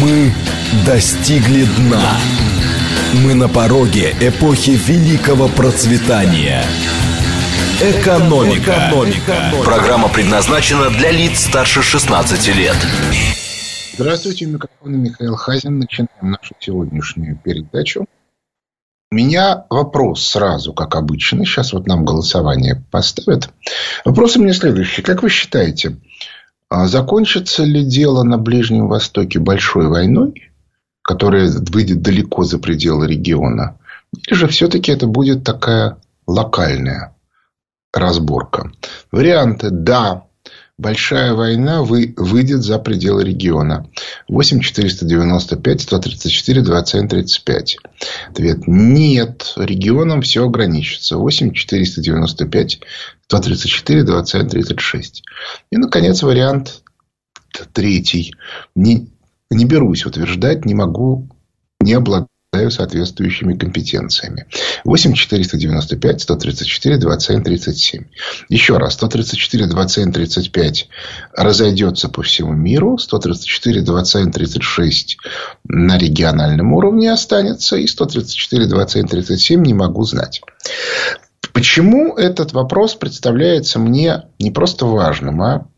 Мы достигли дна. Мы на пороге эпохи великого процветания. Экономика. Экономика. Программа предназначена для лиц старше 16 лет. Здравствуйте, у микрофона Михаил Хазин. Начинаем нашу сегодняшнюю передачу. У меня вопрос сразу, как обычно. Сейчас вот нам голосование поставят. Вопрос у меня следующий. Как вы считаете, а закончится ли дело на Ближнем Востоке большой войной, которая выйдет далеко за пределы региона? Или же все-таки это будет такая локальная разборка? Варианты «да», большая война вы, выйдет за пределы региона. 8 495 134 27 35. Ответ нет. Регионом все ограничится. 8 495 134 27 36. И, наконец, вариант третий. Не, не берусь утверждать, не могу, не обладаю соответствующими компетенциями. 8 495 134 27 37. Еще раз. 134 27 35 разойдется по всему миру. 134 27 36 на региональном уровне останется. И 134 27 37 не могу знать. Почему этот вопрос представляется мне не просто важным, а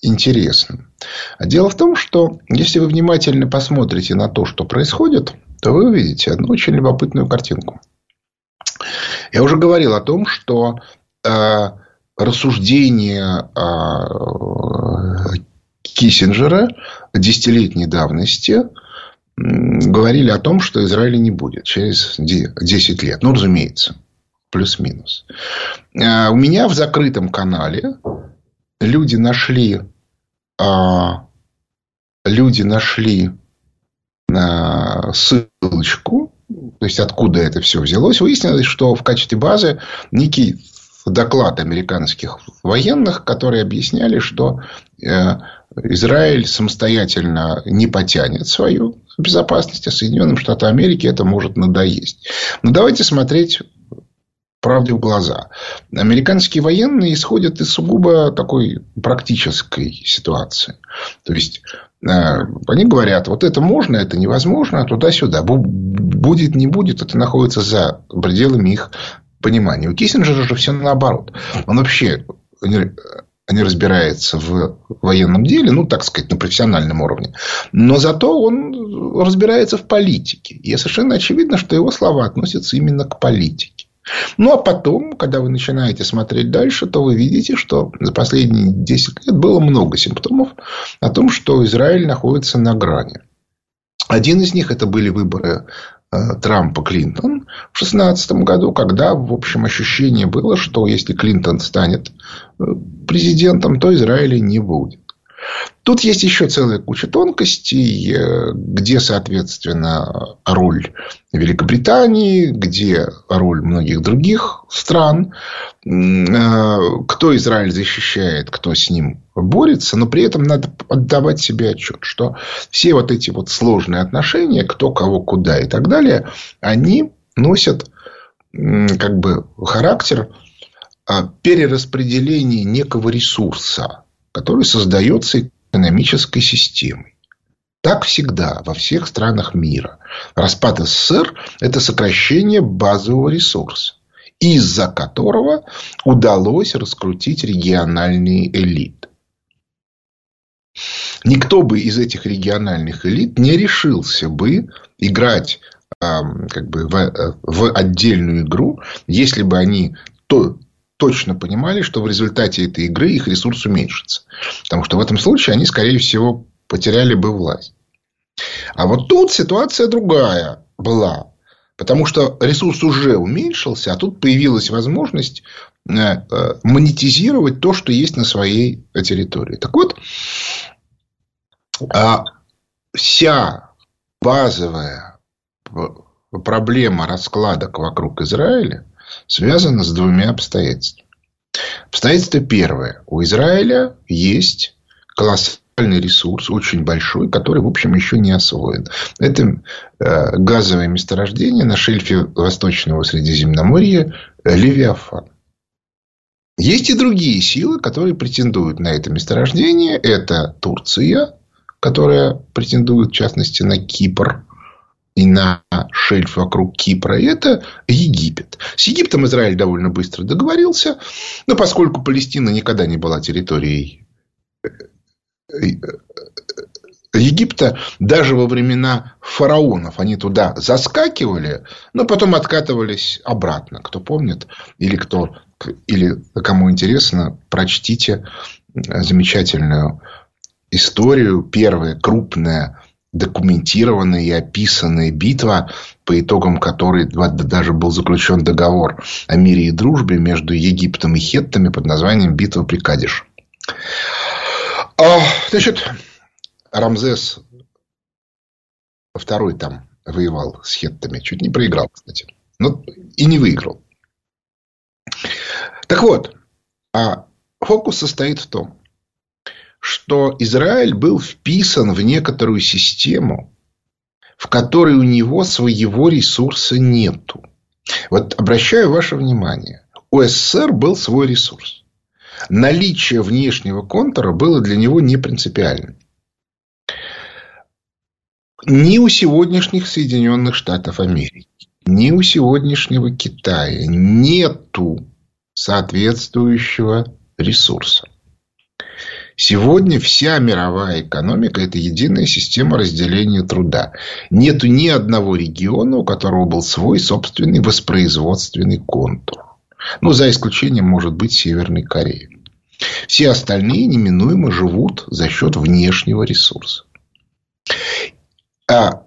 интересным? А дело в том, что если вы внимательно посмотрите на то, что происходит, то вы увидите одну очень любопытную картинку. Я уже говорил о том, что э, рассуждения э, Киссинджера десятилетней давности говорили о том, что Израиля не будет через 10 лет. Ну, разумеется, плюс-минус. Э, у меня в закрытом канале люди нашли а, люди нашли ссылочку, то есть откуда это все взялось, выяснилось, что в качестве базы некий доклад американских военных, которые объясняли, что э, Израиль самостоятельно не потянет свою безопасность, а Соединенным Штатам Америки это может надоесть. Но давайте смотреть правде в глаза. Американские военные исходят из сугубо такой практической ситуации. То есть, они говорят, вот это можно, это невозможно, туда-сюда. Будет, не будет, это находится за пределами их понимания. У Киссинджера же все наоборот. Он вообще не разбирается в военном деле, ну, так сказать, на профессиональном уровне. Но зато он разбирается в политике. И совершенно очевидно, что его слова относятся именно к политике. Ну, а потом, когда вы начинаете смотреть дальше, то вы видите, что за последние 10 лет было много симптомов о том, что Израиль находится на грани. Один из них это были выборы э, Трампа-Клинтон в 2016 году, когда, в общем, ощущение было, что если Клинтон станет э, президентом, то Израиля не будет. Тут есть еще целая куча тонкостей, э, где, соответственно, роль Великобритании, где роль многих других стран, э, кто Израиль защищает, кто с ним борется, но при этом надо отдавать себе отчет, что все вот эти вот сложные отношения, кто кого куда и так далее, они носят как бы характер а, перераспределения некого ресурса, который создается экономической системой. Так всегда во всех странах мира. Распад СССР – это сокращение базового ресурса, из-за которого удалось раскрутить региональные элиты. Никто бы из этих региональных элит не решился бы играть как бы в, в отдельную игру, если бы они то, точно понимали, что в результате этой игры их ресурс уменьшится. Потому что в этом случае они, скорее всего, потеряли бы власть. А вот тут ситуация другая была. Потому что ресурс уже уменьшился, а тут появилась возможность э, э, монетизировать то, что есть на своей территории. Так вот, а вся базовая проблема раскладок вокруг Израиля связано с двумя обстоятельствами. Обстоятельство первое. У Израиля есть колоссальный ресурс, очень большой, который, в общем, еще не освоен. Это э, газовое месторождение на шельфе Восточного Средиземноморья Левиафан. Есть и другие силы, которые претендуют на это месторождение. Это Турция, которая претендует, в частности, на Кипр и на шельф вокруг Кипра, это Египет. С Египтом Израиль довольно быстро договорился, но поскольку Палестина никогда не была территорией э, э, Египта, даже во времена фараонов они туда заскакивали, но потом откатывались обратно. Кто помнит, или кто, или кому интересно, прочтите замечательную историю. Первая крупная документированная и описанная битва, по итогам которой даже был заключен договор о мире и дружбе между Египтом и Хеттами под названием «Битва при Кадиш». А, значит, Рамзес второй там воевал с хеттами. Чуть не проиграл, кстати. Но и не выиграл. Так вот, а фокус состоит в том, что Израиль был вписан в некоторую систему, в которой у него своего ресурса нету. Вот обращаю ваше внимание, у СССР был свой ресурс. Наличие внешнего контура было для него не принципиальным. Ни у сегодняшних Соединенных Штатов Америки, ни у сегодняшнего Китая нету соответствующего ресурса. Сегодня вся мировая экономика – это единая система разделения труда. Нету ни одного региона, у которого был свой собственный воспроизводственный контур. Ну, за исключением, может быть, Северной Кореи. Все остальные неминуемо живут за счет внешнего ресурса. А,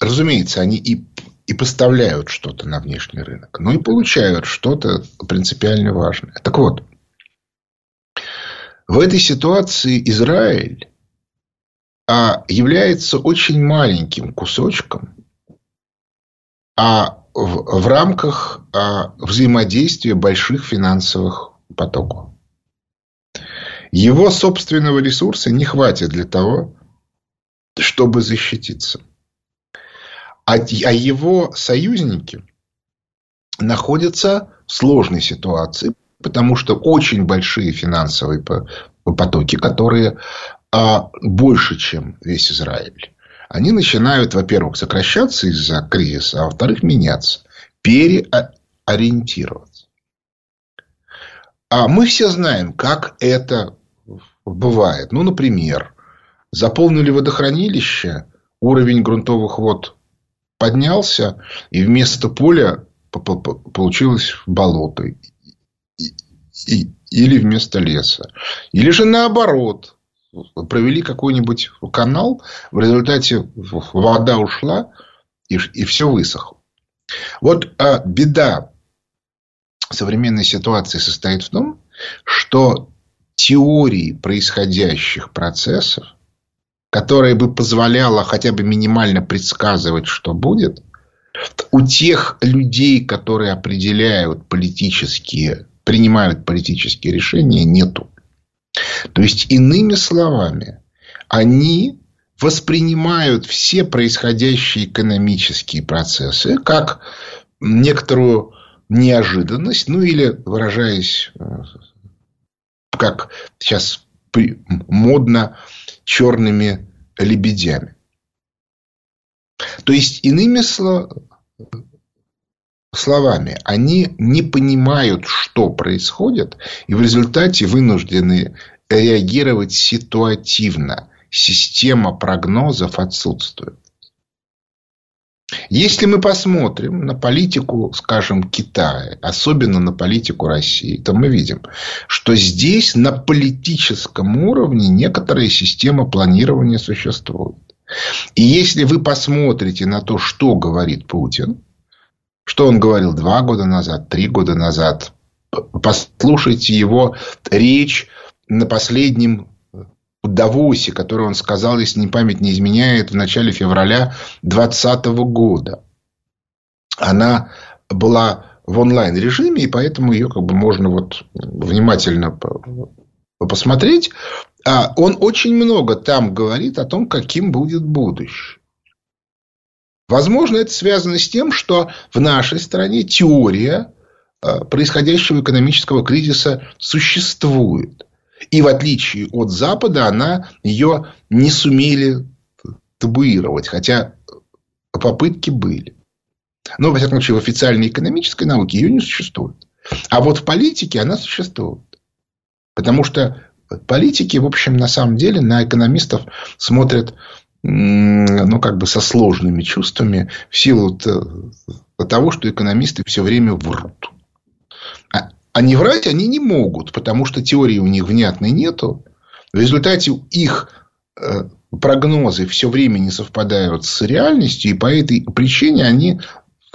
разумеется, они и, и поставляют что-то на внешний рынок, но и получают что-то принципиально важное. Так вот, в этой ситуации Израиль а, является очень маленьким кусочком а в, рамках а, взаимодействия больших финансовых потоков. Его собственного ресурса не хватит для того, чтобы защититься. А, а его союзники находятся в сложной ситуации, потому что очень большие финансовые потоки, которые а, больше, чем весь Израиль, они начинают, во-первых, сокращаться из-за кризиса, а во-вторых, меняться, переориентироваться. А мы все знаем, как это бывает. Ну, например, Заполнили водохранилище, уровень грунтовых вод поднялся, и вместо поля получилось болото. Или вместо леса. Или же наоборот. Провели какой-нибудь канал, в результате вода ушла, и, и все высохло. Вот а, беда современной ситуации состоит в том, что теории происходящих процессов которая бы позволяла хотя бы минимально предсказывать, что будет, у тех людей, которые определяют политические, принимают политические решения, нету. То есть, иными словами, они воспринимают все происходящие экономические процессы как некоторую неожиданность, ну или, выражаясь, э, как сейчас модно, черными лебедями. То есть, иными словами, они не понимают, что происходит, и в результате вынуждены реагировать ситуативно. Система прогнозов отсутствует. Если мы посмотрим на политику, скажем, Китая, особенно на политику России, то мы видим, что здесь на политическом уровне некоторая система планирования существует. И если вы посмотрите на то, что говорит Путин, что он говорил два года назад, три года назад, послушайте его речь на последнем Давосе, который он сказал, если не память не изменяет, в начале февраля 2020 года. Она была в онлайн режиме, и поэтому ее как бы можно вот внимательно посмотреть. А он очень много там говорит о том, каким будет будущее. Возможно, это связано с тем, что в нашей стране теория а, происходящего экономического кризиса существует. И в отличие от Запада, она ее не сумели табуировать. Хотя попытки были. Но, во всяком случае, в официальной экономической науке ее не существует. А вот в политике она существует. Потому что политики, в общем, на самом деле на экономистов смотрят ну, как бы со сложными чувствами в силу того, что экономисты все время врут. А, а не врать они не могут, потому что теории у них внятной нету. В результате их э, прогнозы все время не совпадают с реальностью, и по этой причине они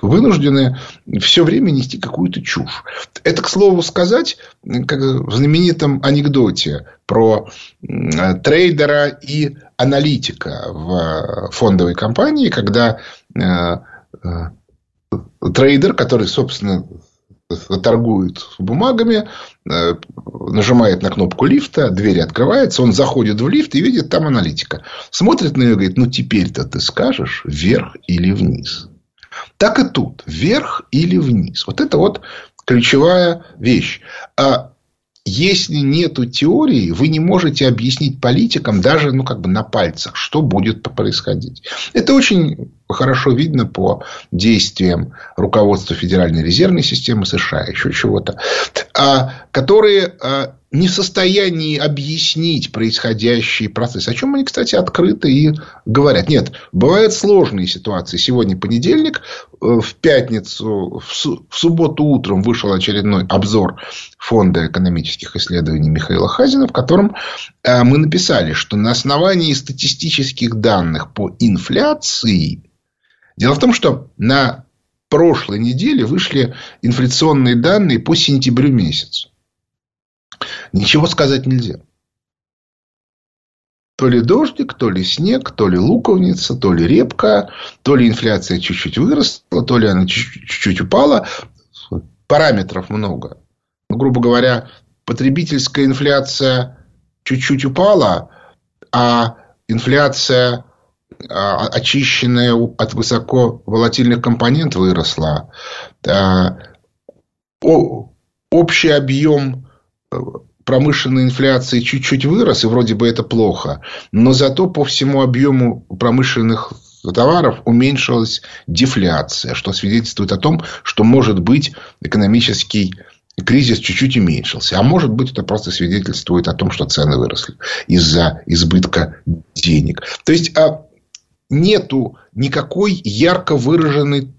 вынуждены все время нести какую-то чушь. Это, к слову сказать, как в знаменитом анекдоте про трейдера и аналитика в фондовой компании, когда э, э, трейдер, который, собственно, торгует бумагами, э, нажимает на кнопку лифта, дверь открывается, он заходит в лифт и видит там аналитика. Смотрит на нее и говорит, ну, теперь-то ты скажешь вверх или вниз. Так и тут. Вверх или вниз. Вот это вот ключевая вещь. А если нету теории, вы не можете объяснить политикам даже ну, как бы на пальцах, что будет происходить. Это очень хорошо видно по действиям руководства Федеральной резервной системы США, еще чего-то, а, которые а, не в состоянии объяснить происходящий процесс. О чем они, кстати, открыто и говорят. Нет, бывают сложные ситуации. Сегодня понедельник, э, в пятницу, в субботу утром вышел очередной обзор Фонда экономических исследований Михаила Хазина, в котором э, мы написали, что на основании статистических данных по инфляции... Дело в том, что на прошлой неделе вышли инфляционные данные по сентябрю месяцу. Ничего сказать нельзя. То ли дождик, то ли снег, то ли луковница, то ли репка, то ли инфляция чуть-чуть выросла, то ли она чуть-чуть упала. Параметров много. Ну, грубо говоря, потребительская инфляция чуть-чуть упала, а инфляция а, очищенная от высоко волатильных компонент выросла. А, общий объем промышленной инфляции чуть-чуть вырос, и вроде бы это плохо, но зато по всему объему промышленных товаров уменьшилась дефляция, что свидетельствует о том, что, может быть, экономический кризис чуть-чуть уменьшился. А может быть, это просто свидетельствует о том, что цены выросли из-за избытка денег. То есть, а нету никакой ярко выраженной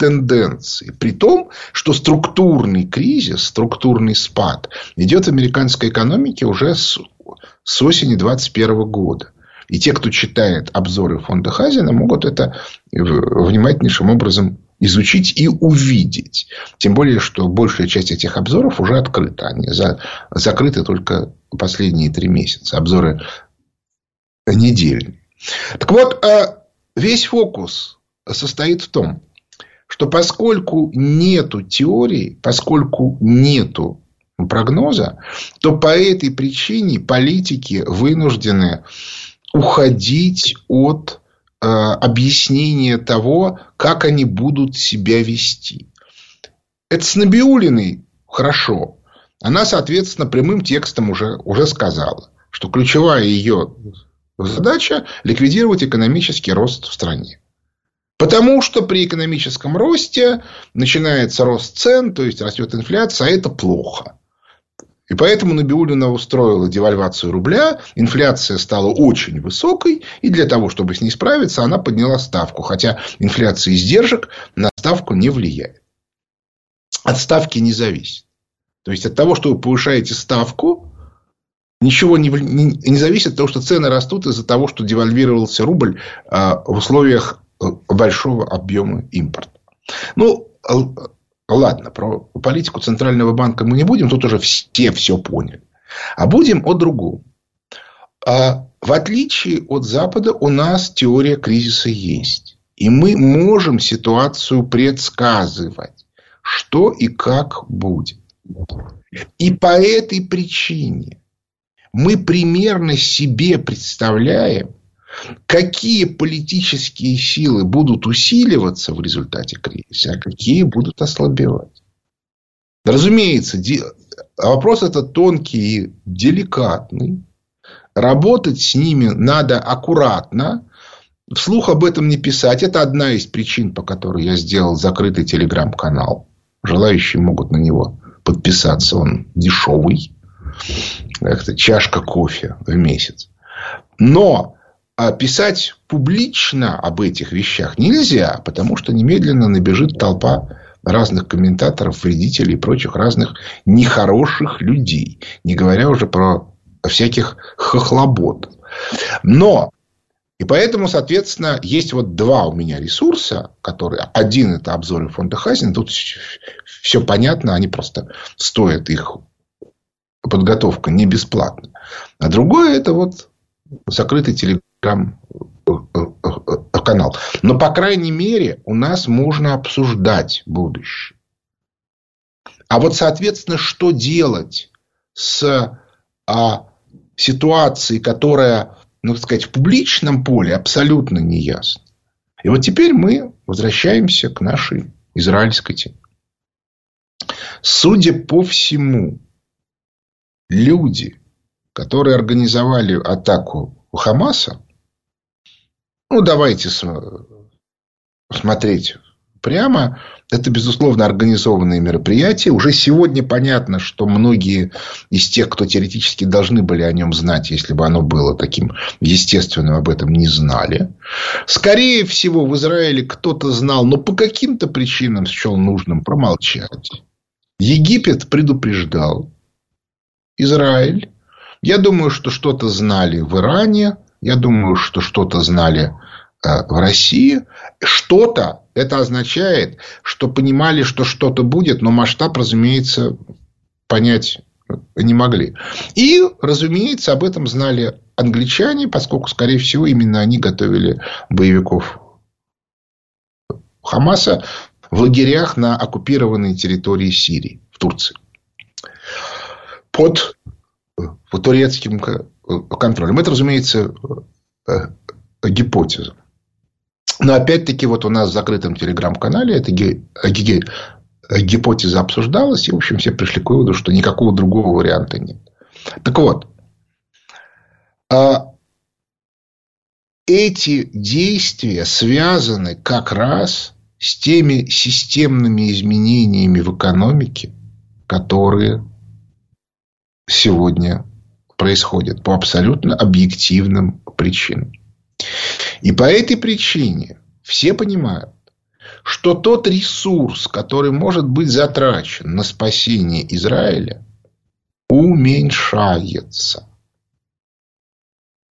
тенденции. При том, что структурный кризис, структурный спад идет в американской экономике уже с, с осени 2021 года. И те, кто читает обзоры фонда Хазина, могут это внимательнейшим образом изучить и увидеть. Тем более, что большая часть этих обзоров уже открыта. Они за, закрыты только последние три месяца. Обзоры недельные. Так вот, а весь фокус состоит в том, что поскольку нету теории, поскольку нету прогноза, то по этой причине политики вынуждены уходить от э, объяснения того, как они будут себя вести. Это с Набиулиной хорошо. Она, соответственно, прямым текстом уже, уже сказала, что ключевая ее задача – ликвидировать экономический рост в стране. Потому что при экономическом росте начинается рост цен, то есть растет инфляция, а это плохо. И поэтому Набиулина устроила девальвацию рубля, инфляция стала очень высокой, и для того, чтобы с ней справиться, она подняла ставку. Хотя инфляция издержек на ставку не влияет. От ставки не зависит. То есть от того, что вы повышаете ставку, ничего не, не, не зависит от того, что цены растут из-за того, что девальвировался рубль а, в условиях большого объема импорта. Ну, ладно, про политику Центрального банка мы не будем, тут уже все все поняли. А будем о другом. А в отличие от Запада, у нас теория кризиса есть. И мы можем ситуацию предсказывать, что и как будет. И по этой причине мы примерно себе представляем, какие политические силы будут усиливаться в результате кризиса, а какие будут ослабевать. Разумеется, вопрос этот тонкий и деликатный. Работать с ними надо аккуратно. Вслух об этом не писать. Это одна из причин, по которой я сделал закрытый телеграм-канал. Желающие могут на него подписаться. Он дешевый. Это чашка кофе в месяц. Но а писать публично об этих вещах нельзя, потому что немедленно набежит толпа разных комментаторов, вредителей и прочих разных нехороших людей. Не говоря уже про всяких хохлобот. Но и поэтому, соответственно, есть вот два у меня ресурса, которые... Один – это обзоры фонда Хазина. Тут все понятно, они просто стоят их подготовка не бесплатно. А другое – это вот закрытый телеграм канал. Но, по крайней мере, у нас можно обсуждать будущее. А вот, соответственно, что делать с а, ситуацией, которая, ну, так сказать, в публичном поле абсолютно не ясно. И вот теперь мы возвращаемся к нашей израильской теме. Судя по всему, люди, которые организовали атаку у Хамаса, ну, давайте смотреть прямо. Это, безусловно, организованные мероприятия. Уже сегодня понятно, что многие из тех, кто теоретически должны были о нем знать, если бы оно было таким естественным, об этом не знали. Скорее всего, в Израиле кто-то знал, но по каким-то причинам счел нужным промолчать. Египет предупреждал Израиль. Я думаю, что что-то знали в Иране. Я думаю, что что-то знали Э, в России. Что-то это означает, что понимали, что что-то будет, но масштаб, разумеется, понять не могли. И, разумеется, об этом знали англичане, поскольку, скорее всего, именно они готовили боевиков Хамаса в лагерях на оккупированной территории Сирии, в Турции. Под, под турецким контролем. Это, разумеется, э, гипотеза. Но опять-таки вот у нас в закрытом телеграм-канале эта гипотеза обсуждалась, и, в общем, все пришли к выводу, что никакого другого варианта нет. Так вот, а, эти действия связаны как раз с теми системными изменениями в экономике, которые сегодня происходят по абсолютно объективным причинам. И по этой причине все понимают, что тот ресурс, который может быть затрачен на спасение Израиля, уменьшается.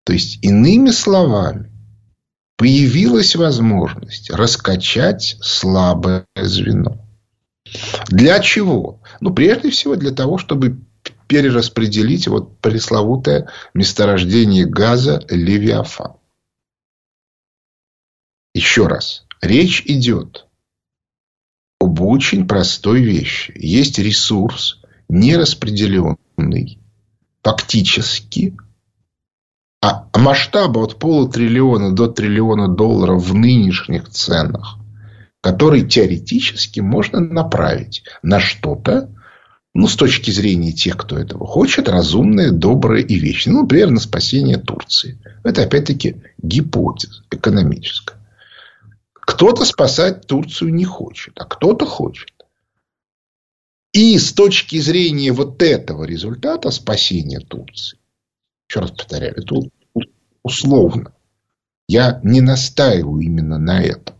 То есть, иными словами, появилась возможность раскачать слабое звено. Для чего? Ну, прежде всего, для того, чтобы перераспределить вот пресловутое месторождение газа Левиафан. Еще раз. Речь идет об очень простой вещи. Есть ресурс, нераспределенный, фактически, а масштаба от полутриллиона до триллиона долларов в нынешних ценах, который теоретически можно направить на что-то, ну, с точки зрения тех, кто этого хочет, разумное, доброе и вечное. Ну, например, на спасение Турции. Это, опять-таки, гипотеза экономическая. Кто-то спасать Турцию не хочет, а кто-то хочет. И с точки зрения вот этого результата спасения Турции, еще раз повторяю, это условно. Я не настаиваю именно на этом.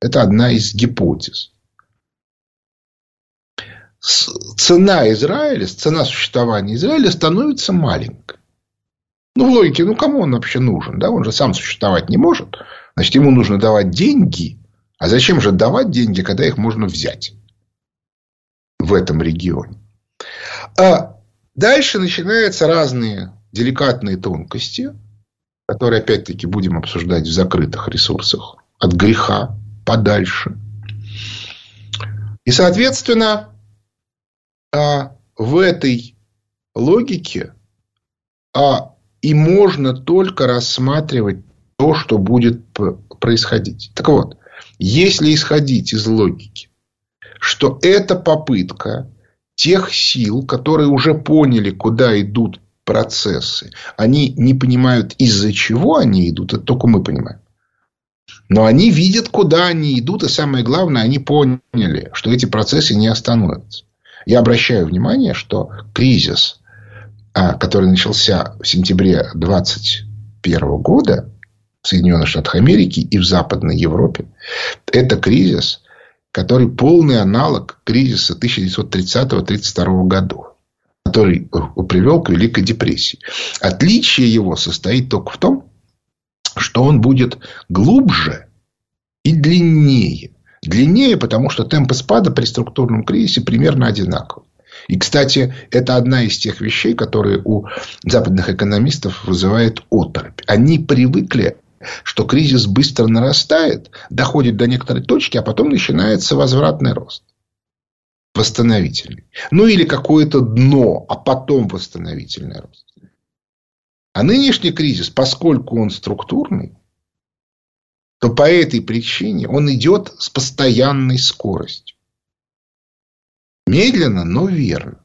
Это одна из гипотез. Цена Израиля, цена существования Израиля становится маленькой. Ну, в логике, ну, кому он вообще нужен? Да? Он же сам существовать не может. Значит, ему нужно давать деньги. А зачем же давать деньги, когда их можно взять в этом регионе? А дальше начинаются разные деликатные тонкости, которые, опять-таки, будем обсуждать в закрытых ресурсах. От греха подальше. И, соответственно, а, в этой логике а, и можно только рассматривать то, что будет происходить. Так вот, если исходить из логики, что это попытка тех сил, которые уже поняли, куда идут процессы. Они не понимают, из-за чего они идут, это только мы понимаем. Но они видят, куда они идут, и самое главное, они поняли, что эти процессы не остановятся. Я обращаю внимание, что кризис, а, который начался в сентябре 2021 года в Соединенных Штатах Америки и в Западной Европе, это кризис, который полный аналог кризиса 1930-1932 годов который привел к Великой депрессии. Отличие его состоит только в том, что он будет глубже и длиннее. Длиннее, потому что темпы спада при структурном кризисе примерно одинаковы. И, кстати, это одна из тех вещей, которые у западных экономистов вызывает оторопь. Они привыкли, что кризис быстро нарастает, доходит до некоторой точки, а потом начинается возвратный рост. Восстановительный. Ну, или какое-то дно, а потом восстановительный рост. А нынешний кризис, поскольку он структурный, то по этой причине он идет с постоянной скоростью. Медленно, но верно.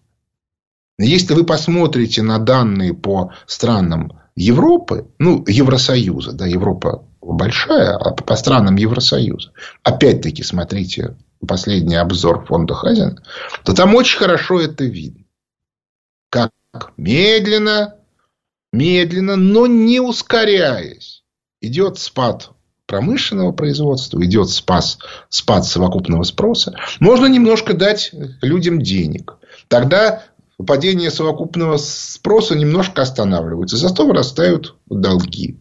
Если вы посмотрите на данные по странам Европы, ну, Евросоюза, да, Европа большая, а по странам Евросоюза, опять-таки смотрите последний обзор фонда Хазина, то там очень хорошо это видно. Как медленно, медленно, но не ускоряясь. Идет спад промышленного производства, идет спас, спад совокупного спроса. Можно немножко дать людям денег. Тогда падение совокупного спроса немножко останавливается. Зато вырастают долги.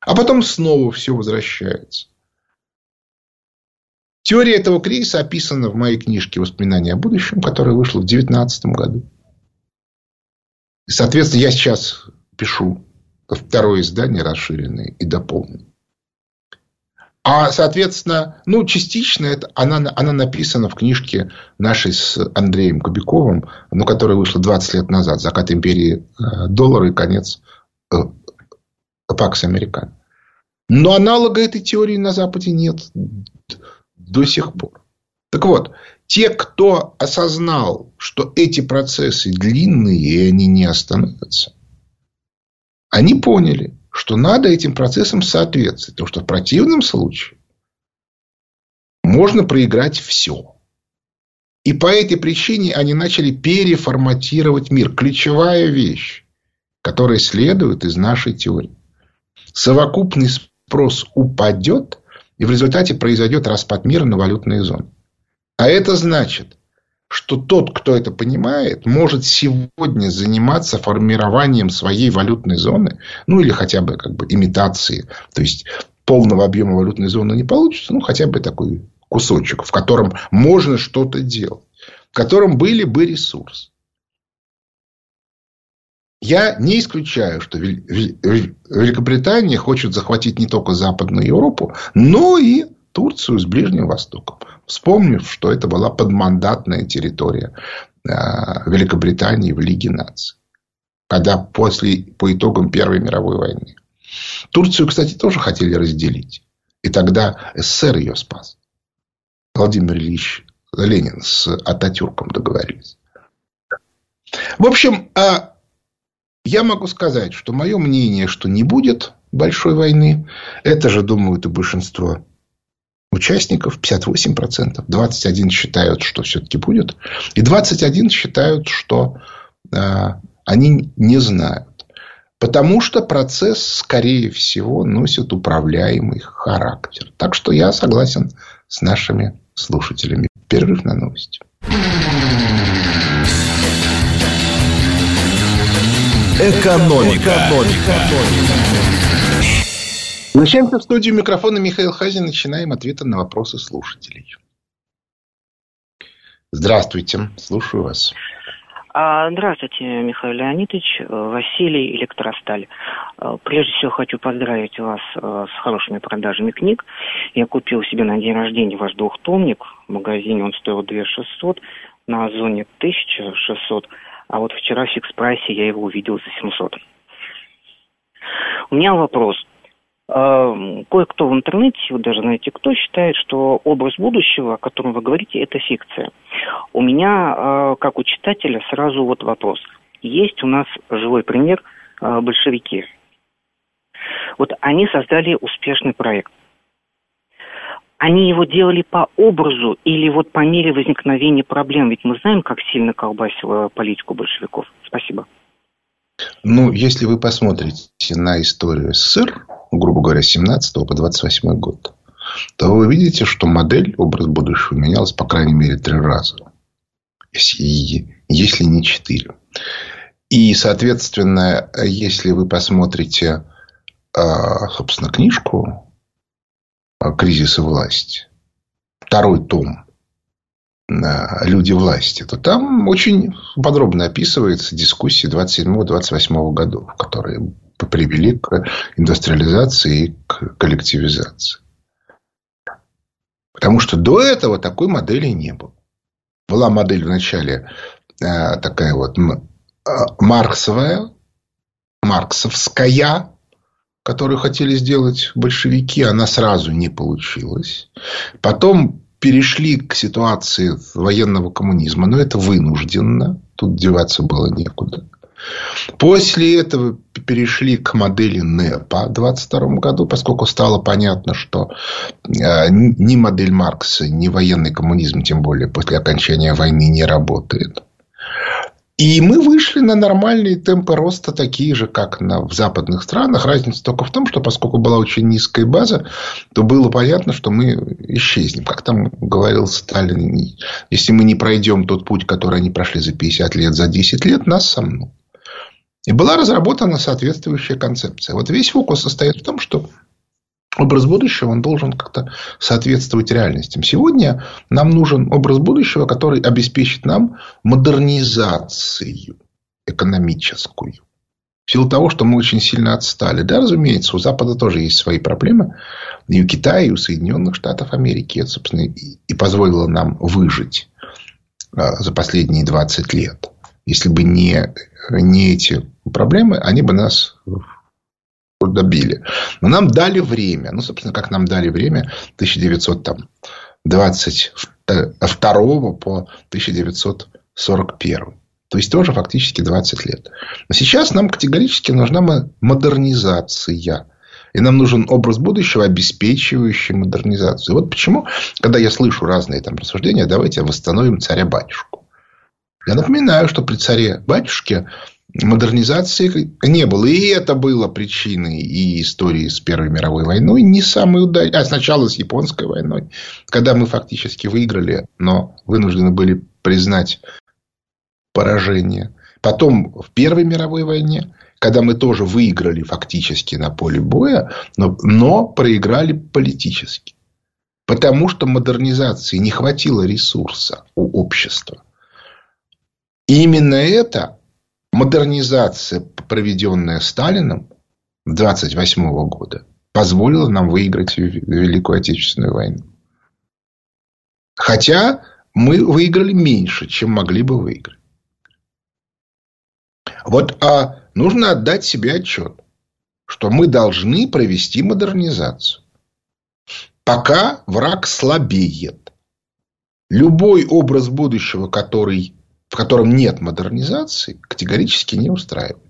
А потом снова все возвращается. Теория этого кризиса описана в моей книжке «Воспоминания о будущем», которая вышла в 2019 году. Соответственно, я сейчас пишу второе издание расширенное и дополненное. А, соответственно, ну, частично это, она, она написана в книжке нашей с Андреем Кубиковым, ну, которая вышла 20 лет назад. «Закат империи э, доллара и конец э, Пакс Американ». Но аналога этой теории на Западе нет до сих пор. Так вот, те, кто осознал, что эти процессы длинные и они не остановятся, они поняли, что надо этим процессам соответствовать. Потому что в противном случае можно проиграть все. И по этой причине они начали переформатировать мир. Ключевая вещь, которая следует из нашей теории. Совокупный спрос упадет, и в результате произойдет распад мира на валютные зоны. А это значит, что тот, кто это понимает, может сегодня заниматься формированием своей валютной зоны, ну или хотя бы как бы имитации, то есть полного объема валютной зоны не получится, ну хотя бы такой кусочек, в котором можно что-то делать, в котором были бы ресурсы. Я не исключаю, что Великобритания хочет захватить не только Западную Европу, но и Турцию с Ближним Востоком. Вспомнив, что это была подмандатная территория э, Великобритании в Лиге наций. Когда после, по итогам Первой мировой войны. Турцию, кстати, тоже хотели разделить. И тогда СССР ее спас. Владимир Ильич Ленин с Ататюрком договорились. В общем, а я могу сказать, что мое мнение, что не будет большой войны, это же думают и большинство участников 58%, 21 считают, что все-таки будет, и 21 считают, что э, они не знают. Потому что процесс, скорее всего, носит управляемый характер. Так что я согласен с нашими слушателями. Перерыв на новости. Экономика. Экономика. Возвращаемся в студию микрофона Михаил Хазин. Начинаем ответы на вопросы слушателей. Здравствуйте, слушаю вас. А, здравствуйте, Михаил Леонидович, Василий Электросталь. А, прежде всего хочу поздравить вас а, с хорошими продажами книг. Я купил себе на день рождения ваш двухтомник. В магазине он стоил 2600, на Озоне 1600, а вот вчера в фикс-прайсе я его увидел за 700. У меня вопрос. Э, что кое-кто в интернете, вы даже знаете кто, считает, что образ будущего, о котором вы говорите, это фикция. У меня, э, как у читателя, сразу вот вопрос. Есть у нас живой пример э, большевики. Вот они создали успешный проект. Они его делали по образу или вот по мере возникновения проблем? Ведь мы знаем, как сильно колбасила политику большевиков. Спасибо. Ну, если вы посмотрите на историю СССР, грубо говоря, с 17 по 28 год, то вы увидите, что модель, образ будущего менялась по крайней мере три раза. Если, если не четыре. И, соответственно, если вы посмотрите, а, собственно, книжку «Кризис и власть», второй том люди власти, то там очень подробно описывается дискуссии 27-28 годов, которые привели к индустриализации и к коллективизации. Потому что до этого такой модели не было. Была модель вначале э, такая вот э, марксовая, марксовская, которую хотели сделать большевики, она сразу не получилась. Потом перешли к ситуации военного коммунизма, но это вынужденно. Тут деваться было некуда. После этого перешли к модели НЭПа в 22 году, поскольку стало понятно, что э, ни модель Маркса, ни военный коммунизм, тем более после окончания войны, не работает. И мы вышли на нормальные темпы роста, такие же, как на, в западных странах. Разница только в том, что поскольку была очень низкая база, то было понятно, что мы исчезнем. Как там говорил Сталин, если мы не пройдем тот путь, который они прошли за 50 лет, за 10 лет, нас сомнут. И была разработана соответствующая концепция. Вот весь фокус состоит в том, что образ будущего, он должен как-то соответствовать реальностям. Сегодня нам нужен образ будущего, который обеспечит нам модернизацию экономическую. В силу того, что мы очень сильно отстали. Да, разумеется, у Запада тоже есть свои проблемы. И у Китая, и у Соединенных Штатов Америки. Это, собственно, и позволило нам выжить а, за последние 20 лет. Если бы не, не эти проблемы, они бы нас добили. Но нам дали время. Ну, собственно, как нам дали время 1922 по 1941. То есть, тоже фактически 20 лет. Но сейчас нам категорически нужна модернизация. И нам нужен образ будущего, обеспечивающий модернизацию. Вот почему, когда я слышу разные там рассуждения, давайте восстановим царя-батюшку. Я напоминаю, что при царе-батюшке модернизации не было. И это было причиной и истории с Первой мировой войной не самой удачной. А сначала с Японской войной, когда мы фактически выиграли, но вынуждены были признать поражение. Потом в Первой мировой войне, когда мы тоже выиграли фактически на поле боя, но, но проиграли политически. Потому что модернизации не хватило ресурса у общества. И именно это модернизация, проведенная Сталином 1928 года, позволила нам выиграть Великую Отечественную войну. Хотя мы выиграли меньше, чем могли бы выиграть. Вот а нужно отдать себе отчет, что мы должны провести модернизацию. Пока враг слабеет. Любой образ будущего, который в котором нет модернизации, категорически не устраивает.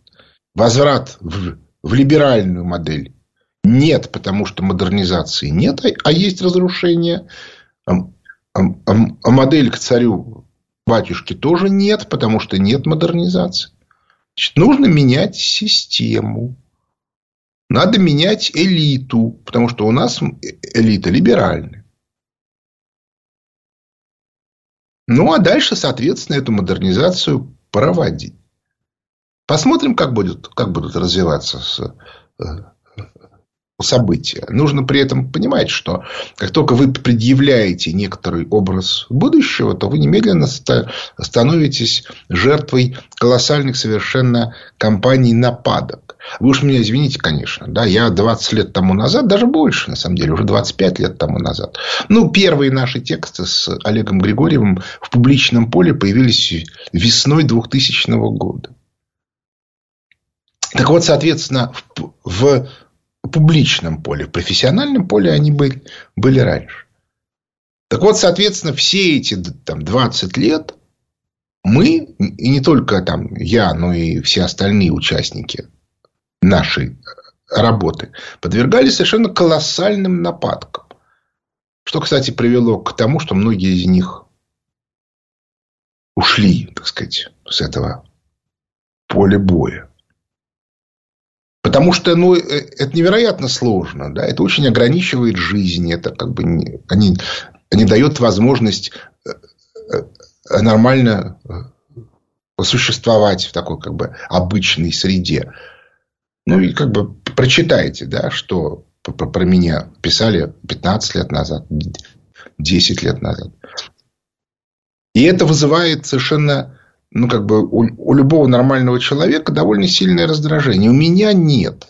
Возврат в, в либеральную модель нет, потому что модернизации нет, а есть разрушение. А, а, а модель к царю батюшке тоже нет, потому что нет модернизации. Значит, нужно менять систему. Надо менять элиту, потому что у нас элита либеральная. Ну, а дальше, соответственно, эту модернизацию проводить. Посмотрим, как, будет, как будут развиваться э, события. Нужно при этом понимать, что как только вы предъявляете некоторый образ будущего, то вы немедленно становитесь жертвой колоссальных совершенно кампаний нападок. Вы уж меня извините, конечно. Да, я 20 лет тому назад, даже больше, на самом деле, уже 25 лет тому назад. Ну, первые наши тексты с Олегом Григорьевым в публичном поле появились весной 2000 года. Так вот, соответственно, в публичном поле. В профессиональном поле они были, были раньше. Так вот, соответственно, все эти там, 20 лет мы, и не только там я, но и все остальные участники нашей работы, подвергались совершенно колоссальным нападкам. Что, кстати, привело к тому, что многие из них ушли, так сказать, с этого поля боя. Потому что ну, э, это невероятно сложно. Да? Это очень ограничивает жизнь. Это как бы не, они, не дает возможность э, э, нормально существовать в такой как бы обычной среде. Ну и как бы прочитайте, да, что про меня писали 15 лет назад, 10 лет назад. И это вызывает совершенно ну, как бы у, у любого нормального человека довольно сильное раздражение. У меня нет.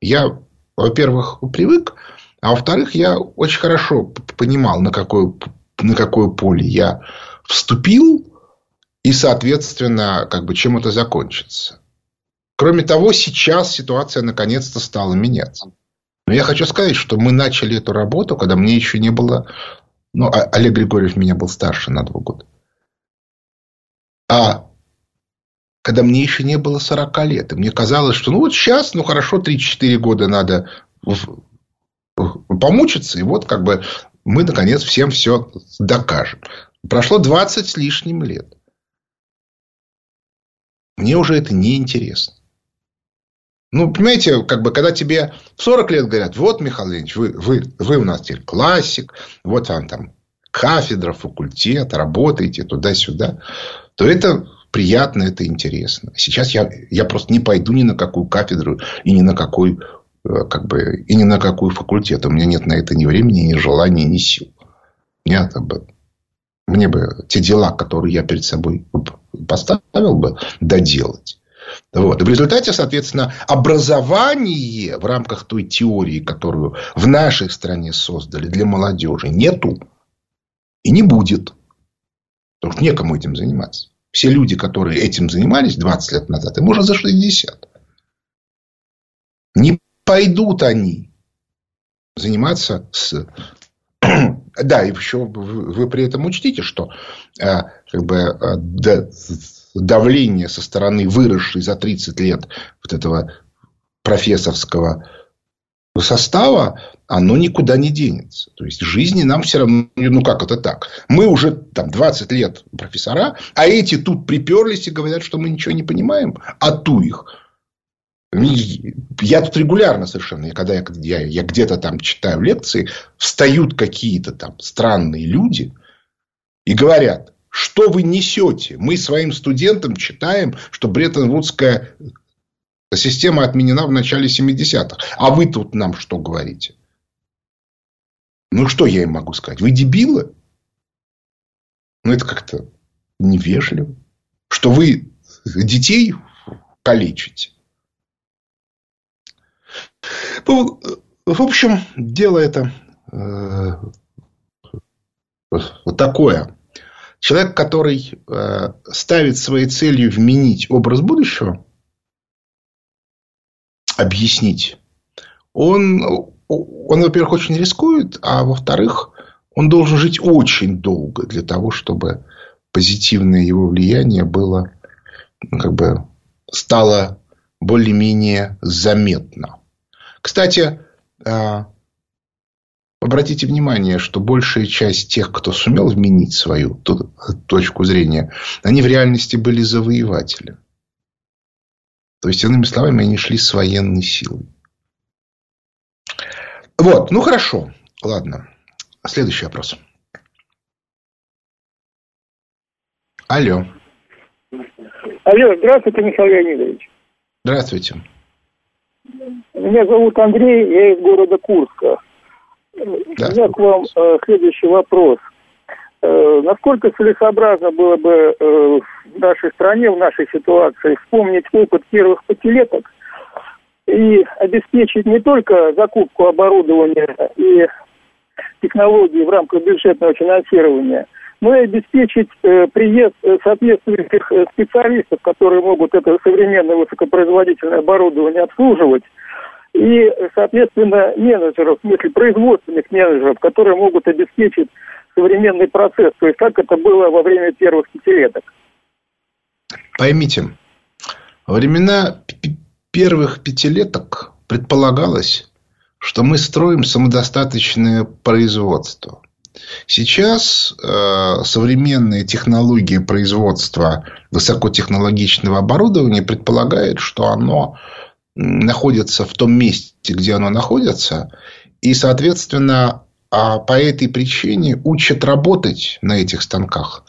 Я, во-первых, привык, а во-вторых, я очень хорошо понимал, на какое, на какое поле я вступил, и, соответственно, как бы чем это закончится. Кроме того, сейчас ситуация наконец-то стала меняться. Но я хочу сказать, что мы начали эту работу, когда мне еще не было... Ну, а, Олег Григорьев меня был старше на два года. А когда мне еще не было 40 лет. И мне казалось, что ну вот сейчас, ну хорошо, 3-4 года надо помучиться, и вот как бы мы наконец всем все докажем. Прошло 20 с лишним лет. Мне уже это не интересно. Ну, понимаете, как бы, когда тебе в 40 лет говорят, вот, Михаил Леонидович, вы, вы, вы у нас теперь классик, вот вам там кафедра, факультет, работаете туда-сюда, то это приятно, это интересно. Сейчас я, я просто не пойду ни на какую кафедру и ни на какой э, как бы, и ни на какой факультет. У меня нет на это ни времени, ни желания, ни сил. Мне, это бы, мне бы те дела, которые я перед собой поставил бы, доделать. Вот. И в результате, соответственно, образование в рамках той теории, которую в нашей стране создали для молодежи, нету и не будет. Потому что некому этим заниматься. Все люди, которые этим занимались 20 лет назад, им уже за 60. Не пойдут они заниматься с... Да, и еще вы при этом учтите, что э, как бы, э, давление со стороны выросшей за 30 лет вот этого профессорского состава, оно никуда не денется. То есть, жизни нам все равно, ну как это так? Мы уже там 20 лет профессора, а эти тут приперлись и говорят, что мы ничего не понимаем, а ту их. Я тут регулярно совершенно, я, когда я, я, я где-то там читаю лекции, встают какие-то там странные люди и говорят, что вы несете? Мы своим студентам читаем, что Бреттон-Вудская Система отменена в начале 70-х. А вы тут нам что говорите? Ну, что я им могу сказать? Вы дебилы? Ну, это как-то невежливо. Что вы детей калечите. Ну, в общем, дело это э, вот такое. Человек, который э, ставит своей целью вменить образ будущего – объяснить, он, он во-первых, очень рискует, а во-вторых, он должен жить очень долго для того, чтобы позитивное его влияние было, ну, как бы, стало более-менее заметно. Кстати, а, обратите внимание, что большая часть тех, кто сумел вменить свою точку зрения, они в реальности были завоеватели. То есть, иными словами, они шли с военной силой. Вот, ну хорошо, ладно. Следующий вопрос. Алло. Алло, здравствуйте, Михаил Леонидович. Здравствуйте. Меня зовут Андрей, я из города Курска. Да. У меня к вам э, следующий вопрос. Э, насколько целесообразно было бы э, в нашей стране, в нашей ситуации вспомнить опыт первых пятилеток и обеспечить не только закупку оборудования и технологий в рамках бюджетного финансирования, но и обеспечить э, приезд соответствующих специалистов, которые могут это современное высокопроизводительное оборудование обслуживать, и, соответственно, менеджеров, в смысле производственных менеджеров, которые могут обеспечить современный процесс, то есть как это было во время первых пятилеток. Поймите, во времена первых пятилеток предполагалось, что мы строим самодостаточное производство. Сейчас э, современные технологии производства высокотехнологичного оборудования предполагают, что оно находится в том месте, где оно находится, и, соответственно, а по этой причине учат работать на этих станках,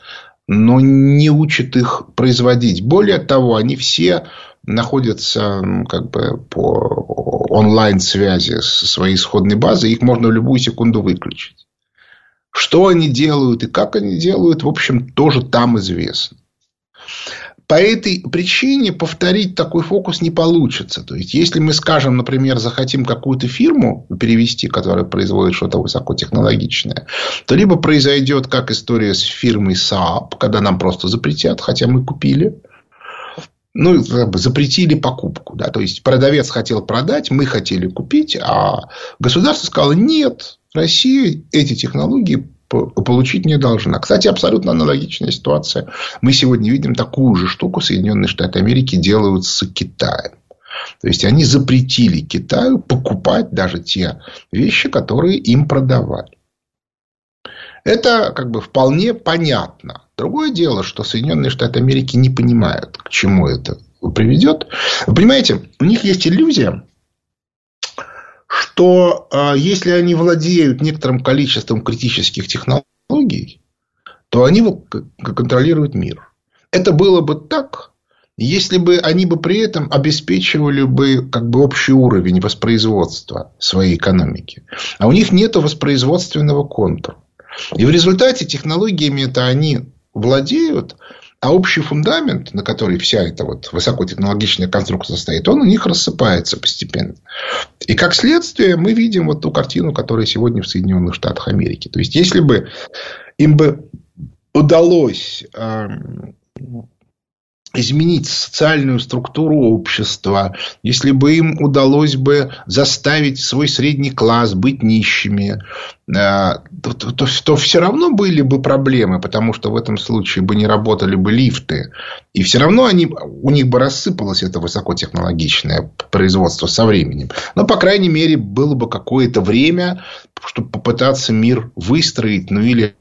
но не учат их производить. Более того, они все находятся как бы по онлайн-связи со своей исходной базой, их можно в любую секунду выключить. Что они делают и как они делают, в общем, тоже там известно. По этой причине повторить такой фокус не получится. То есть, если мы, скажем, например, захотим какую-то фирму перевести, которая производит что-то высокотехнологичное, то либо произойдет как история с фирмой Saab, когда нам просто запретят, хотя мы купили, ну, запретили покупку. Да? То есть, продавец хотел продать, мы хотели купить, а государство сказало, нет, Россия эти технологии получить не должна. Кстати, абсолютно аналогичная ситуация. Мы сегодня видим такую же штуку Соединенные Штаты Америки делают с Китаем. То есть, они запретили Китаю покупать даже те вещи, которые им продавали. Это как бы вполне понятно. Другое дело, что Соединенные Штаты Америки не понимают, к чему это приведет. Вы понимаете, у них есть иллюзия, что э, если они владеют некоторым количеством критических технологий, то они контролируют мир. Это было бы так, если бы они бы при этом обеспечивали бы как бы общий уровень воспроизводства своей экономики. А у них нет воспроизводственного контура. И в результате технологиями это они владеют, а общий фундамент, на который вся эта вот высокотехнологичная конструкция стоит, он у них рассыпается постепенно. И как следствие мы видим вот ту картину, которая сегодня в Соединенных Штатах Америки. То есть, если бы им бы удалось эм, изменить социальную структуру общества, если бы им удалось бы заставить свой средний класс быть нищими, то, то, то, то все равно были бы проблемы, потому что в этом случае бы не работали бы лифты. И все равно они, у них бы рассыпалось это высокотехнологичное производство со временем. Но, по крайней мере, было бы какое-то время, чтобы попытаться мир выстроить, ну или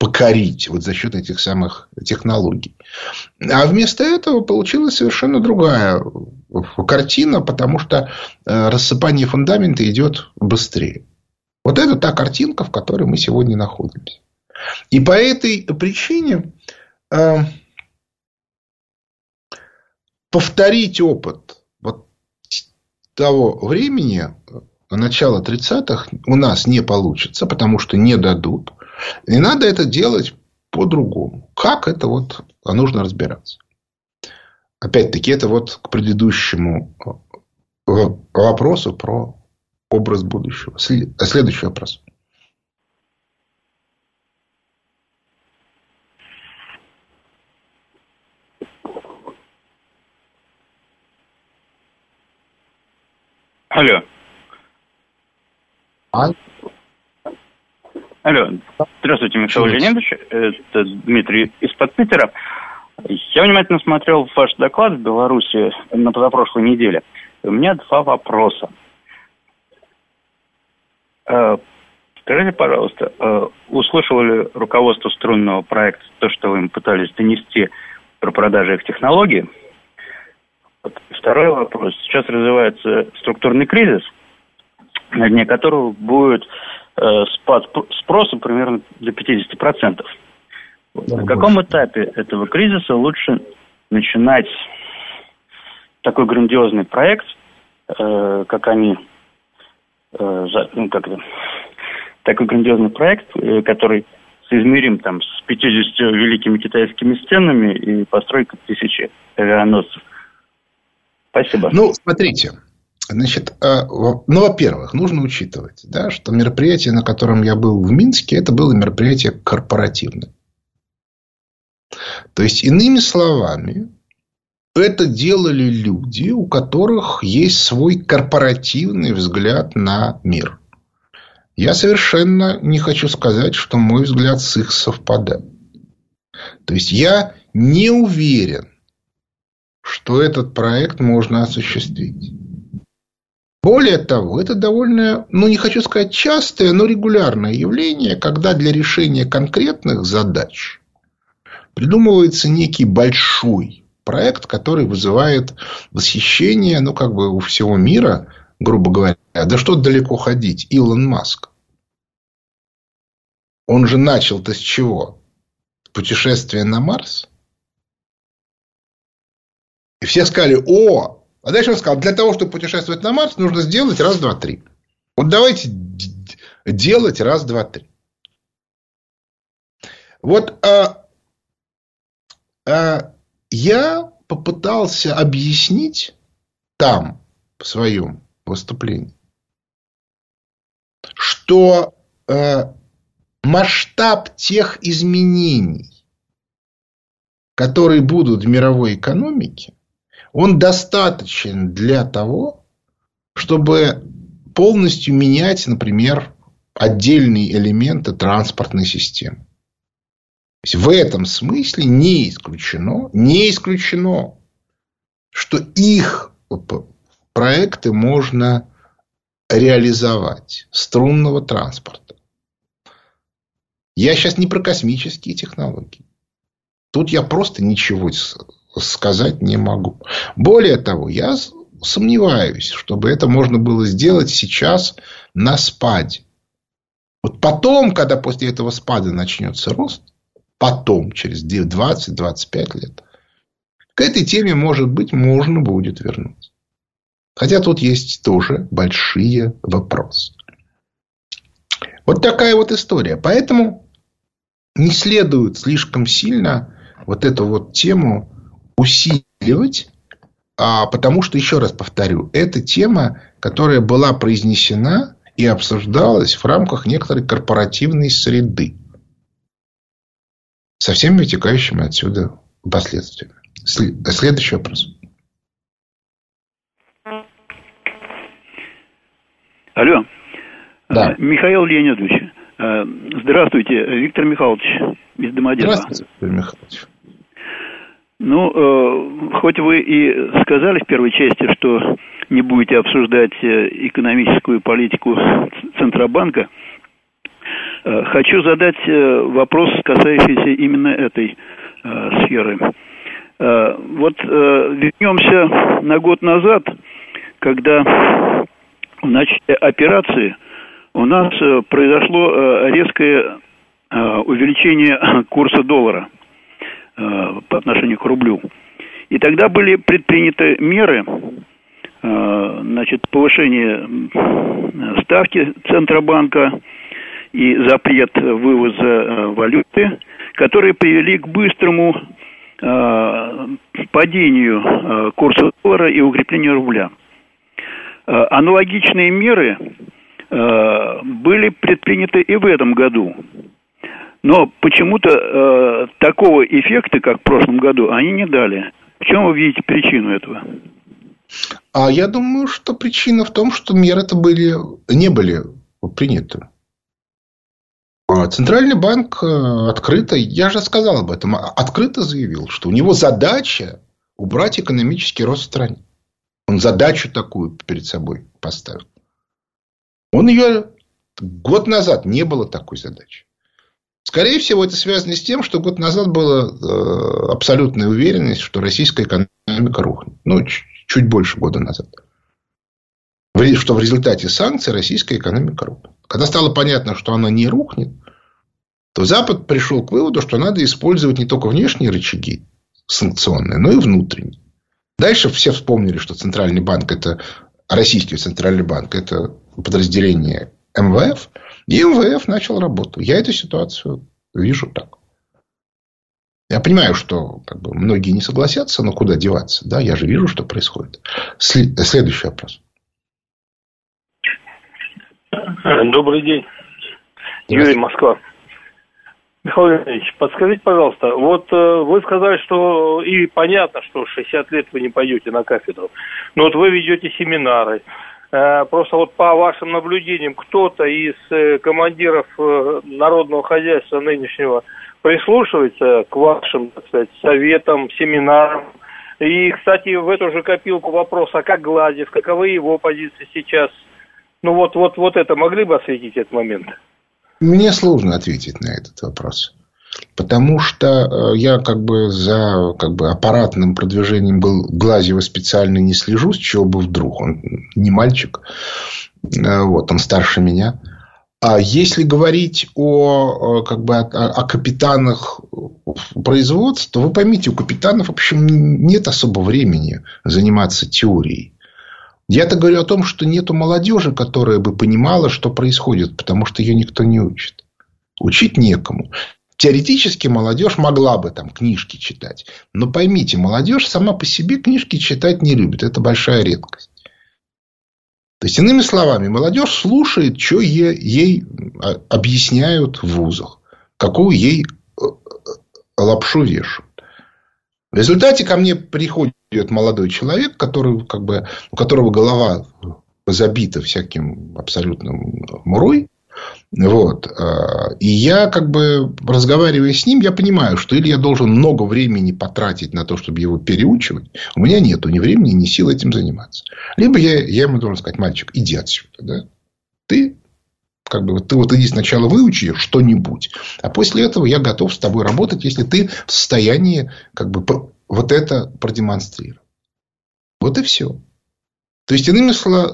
покорить вот за счет этих самых технологий. А вместо этого получилась совершенно другая картина, потому что э, рассыпание фундамента идет быстрее. Вот это та картинка, в которой мы сегодня находимся. И по этой причине э, повторить опыт вот того времени, начала 30-х, у нас не получится, потому что не дадут. И надо это делать по-другому. Как это вот а нужно разбираться. Опять-таки, это вот к предыдущему э, вопросу про образ будущего. Следующий вопрос. Алло. А? Алло. Здравствуйте, Михаил Леонидович. Это Дмитрий из-под Питера. Я внимательно смотрел ваш доклад в Беларуси на позапрошлой неделе. У меня два вопроса. Э, скажите, пожалуйста, э, услышало ли руководство струнного проекта то, что вы им пытались донести про продажи их технологий? Второй вопрос. Сейчас развивается структурный кризис, на дне которого будет спад спроса примерно до 50%. Да, На каком этапе этого кризиса лучше начинать такой грандиозный проект, э, как они, э, ну, как это, такой грандиозный проект, э, который соизмерим там с 50 великими китайскими стенами и постройкой тысячи авианосцев. Спасибо. Ну, смотрите, Значит, э, ну, во-первых, нужно учитывать, да, что мероприятие, на котором я был в Минске, это было мероприятие корпоративное. То есть, иными словами, это делали люди, у которых есть свой корпоративный взгляд на мир. Я совершенно не хочу сказать, что мой взгляд с их совпадает. То есть я не уверен, что этот проект можно осуществить. Более того, это довольно, ну не хочу сказать частое, но регулярное явление, когда для решения конкретных задач придумывается некий большой проект, который вызывает восхищение, ну как бы у всего мира, грубо говоря. Да что далеко ходить, Илон Маск. Он же начал-то с чего? Путешествие на Марс? И все сказали, о, а дальше он сказал, для того, чтобы путешествовать на Марс, нужно сделать раз, два, три. Вот давайте делать раз, два, три. Вот а, а, я попытался объяснить там, в своем выступлении, что а, масштаб тех изменений, которые будут в мировой экономике, он достаточен для того, чтобы полностью менять, например, отдельные элементы транспортной системы. в этом смысле не исключено, не исключено, что их проекты можно реализовать струнного транспорта. Я сейчас не про космические технологии. Тут я просто ничего сказать не могу. Более того, я сомневаюсь, чтобы это можно было сделать сейчас на спаде. Вот потом, когда после этого спада начнется рост, потом, через 20-25 лет, к этой теме, может быть, можно будет вернуться. Хотя тут есть тоже большие вопросы. Вот такая вот история. Поэтому не следует слишком сильно вот эту вот тему усиливать, а, потому что, еще раз повторю, это тема, которая была произнесена и обсуждалась в рамках некоторой корпоративной среды. Со всеми вытекающими отсюда последствиями. Следующий вопрос. Алло. Да. Михаил Леонидович. Э, здравствуйте, Виктор Михайлович из Домодедова. Здравствуйте, Виктор Михайлович. Ну, э, хоть вы и сказали в первой части, что не будете обсуждать э, экономическую политику Центробанка, э, хочу задать э, вопрос, касающийся именно этой э, сферы. Э, вот э, вернемся на год назад, когда в начале операции у нас э, произошло резкое увеличение курса доллара – по отношению к рублю. И тогда были предприняты меры, э, значит, повышение ставки Центробанка и запрет вывоза э, валюты, которые привели к быстрому падению курса доллара и укреплению рубля. Аналогичные меры были предприняты и в этом году. Но почему-то э, такого эффекта, как в прошлом году, они не дали. В чем вы видите причину этого? А я думаю, что причина в том, что меры-то были, не были приняты. А Центральный банк э, открыто, я же сказал об этом, открыто заявил, что у него задача убрать экономический рост в стране. Он задачу такую перед собой поставил. Он ее год назад не было такой задачи. Скорее всего, это связано с тем, что год назад была э, абсолютная уверенность, что российская экономика рухнет. Ну, чуть больше года назад. Что в результате санкций российская экономика рухнет. Когда стало понятно, что она не рухнет, то Запад пришел к выводу, что надо использовать не только внешние рычаги санкционные, но и внутренние. Дальше все вспомнили, что Центральный банк это российский Центральный банк это подразделение МВФ. И МВФ начал работу. Я эту ситуацию вижу так. Я понимаю, что как бы, многие не согласятся, но куда деваться? Да, я же вижу, что происходит. Следующий вопрос. Добрый день. Юрий Москва. Михаил Леонидович, подскажите, пожалуйста, вот э, вы сказали, что и понятно, что 60 лет вы не пойдете на кафедру, но вот вы ведете семинары. Э, просто вот по вашим наблюдениям, кто-то из э, командиров э, народного хозяйства нынешнего прислушивается к вашим, так сказать, советам, семинарам. И, кстати, в эту же копилку вопрос, а как Гладев, каковы его позиции сейчас? Ну вот, вот, вот это могли бы осветить этот момент? Мне сложно ответить на этот вопрос. Потому что я как бы за как бы, аппаратным продвижением был Глазева специально не слежу, с чего бы вдруг. Он не мальчик. Вот, он старше меня. А если говорить о, как бы, о, о капитанах производства, вы поймите, у капитанов, в общем, нет особо времени заниматься теорией. Я-то говорю о том, что нету молодежи, которая бы понимала, что происходит, потому что ее никто не учит. Учить некому. Теоретически молодежь могла бы там книжки читать. Но поймите, молодежь сама по себе книжки читать не любит. Это большая редкость. То есть, иными словами, молодежь слушает, что ей, ей а, объясняют в вузах, какую ей э, э, лапшу вешают. В результате ко мне приходит молодой человек, который, как бы, у которого голова забита всяким абсолютным мурой, вот. А, и я, как бы, разговаривая с ним, я понимаю, что или я должен много времени потратить на то, чтобы его переучивать. У меня нету ни времени, ни сил этим заниматься. Либо я, я ему должен сказать, мальчик, иди отсюда. Да? Ты как бы, ты вот иди сначала выучи что-нибудь, а после этого я готов с тобой работать, если ты в состоянии как бы, вот это продемонстрировать. Вот и все. То есть, иными словами,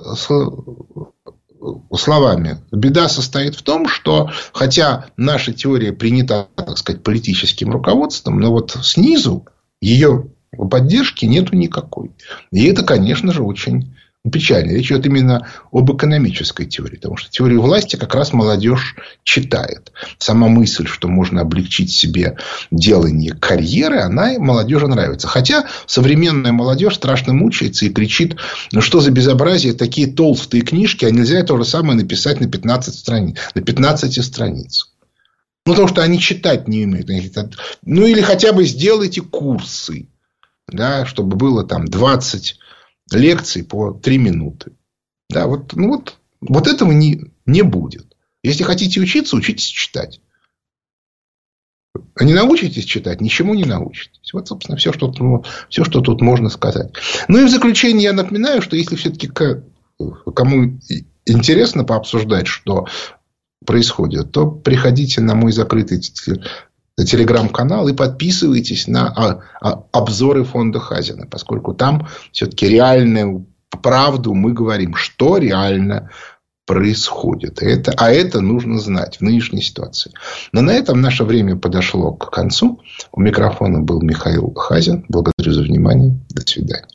беда состоит в том, что хотя наша теория принята, так сказать, политическим руководством, но вот снизу ее поддержки нету никакой. И это, конечно же, очень печально. Речь идет именно об экономической теории. Потому что теорию власти как раз молодежь читает. Сама мысль, что можно облегчить себе делание карьеры, она молодежи нравится. Хотя современная молодежь страшно мучается и кричит, ну что за безобразие, такие толстые книжки, а нельзя то же самое написать на 15 страниц. На 15 страницах. Ну, потому что они читать не умеют. Ну, или хотя бы сделайте курсы. Да, чтобы было там 20 лекций по 3 минуты. Да, вот, ну вот, вот этого не, не будет. Если хотите учиться, учитесь читать. А не научитесь читать, ничему не научитесь. Вот, собственно, все, что, ну, все, что тут можно сказать. Ну, и в заключение я напоминаю, что если все-таки кому интересно пообсуждать, что происходит, то приходите на мой закрытый телеграм-канал и подписывайтесь на а, а, обзоры фонда Хазина, поскольку там все-таки реальную правду мы говорим, что реально происходит. Это, а это нужно знать в нынешней ситуации. Но на этом наше время подошло к концу. У микрофона был Михаил Хазин. Благодарю за внимание. До свидания.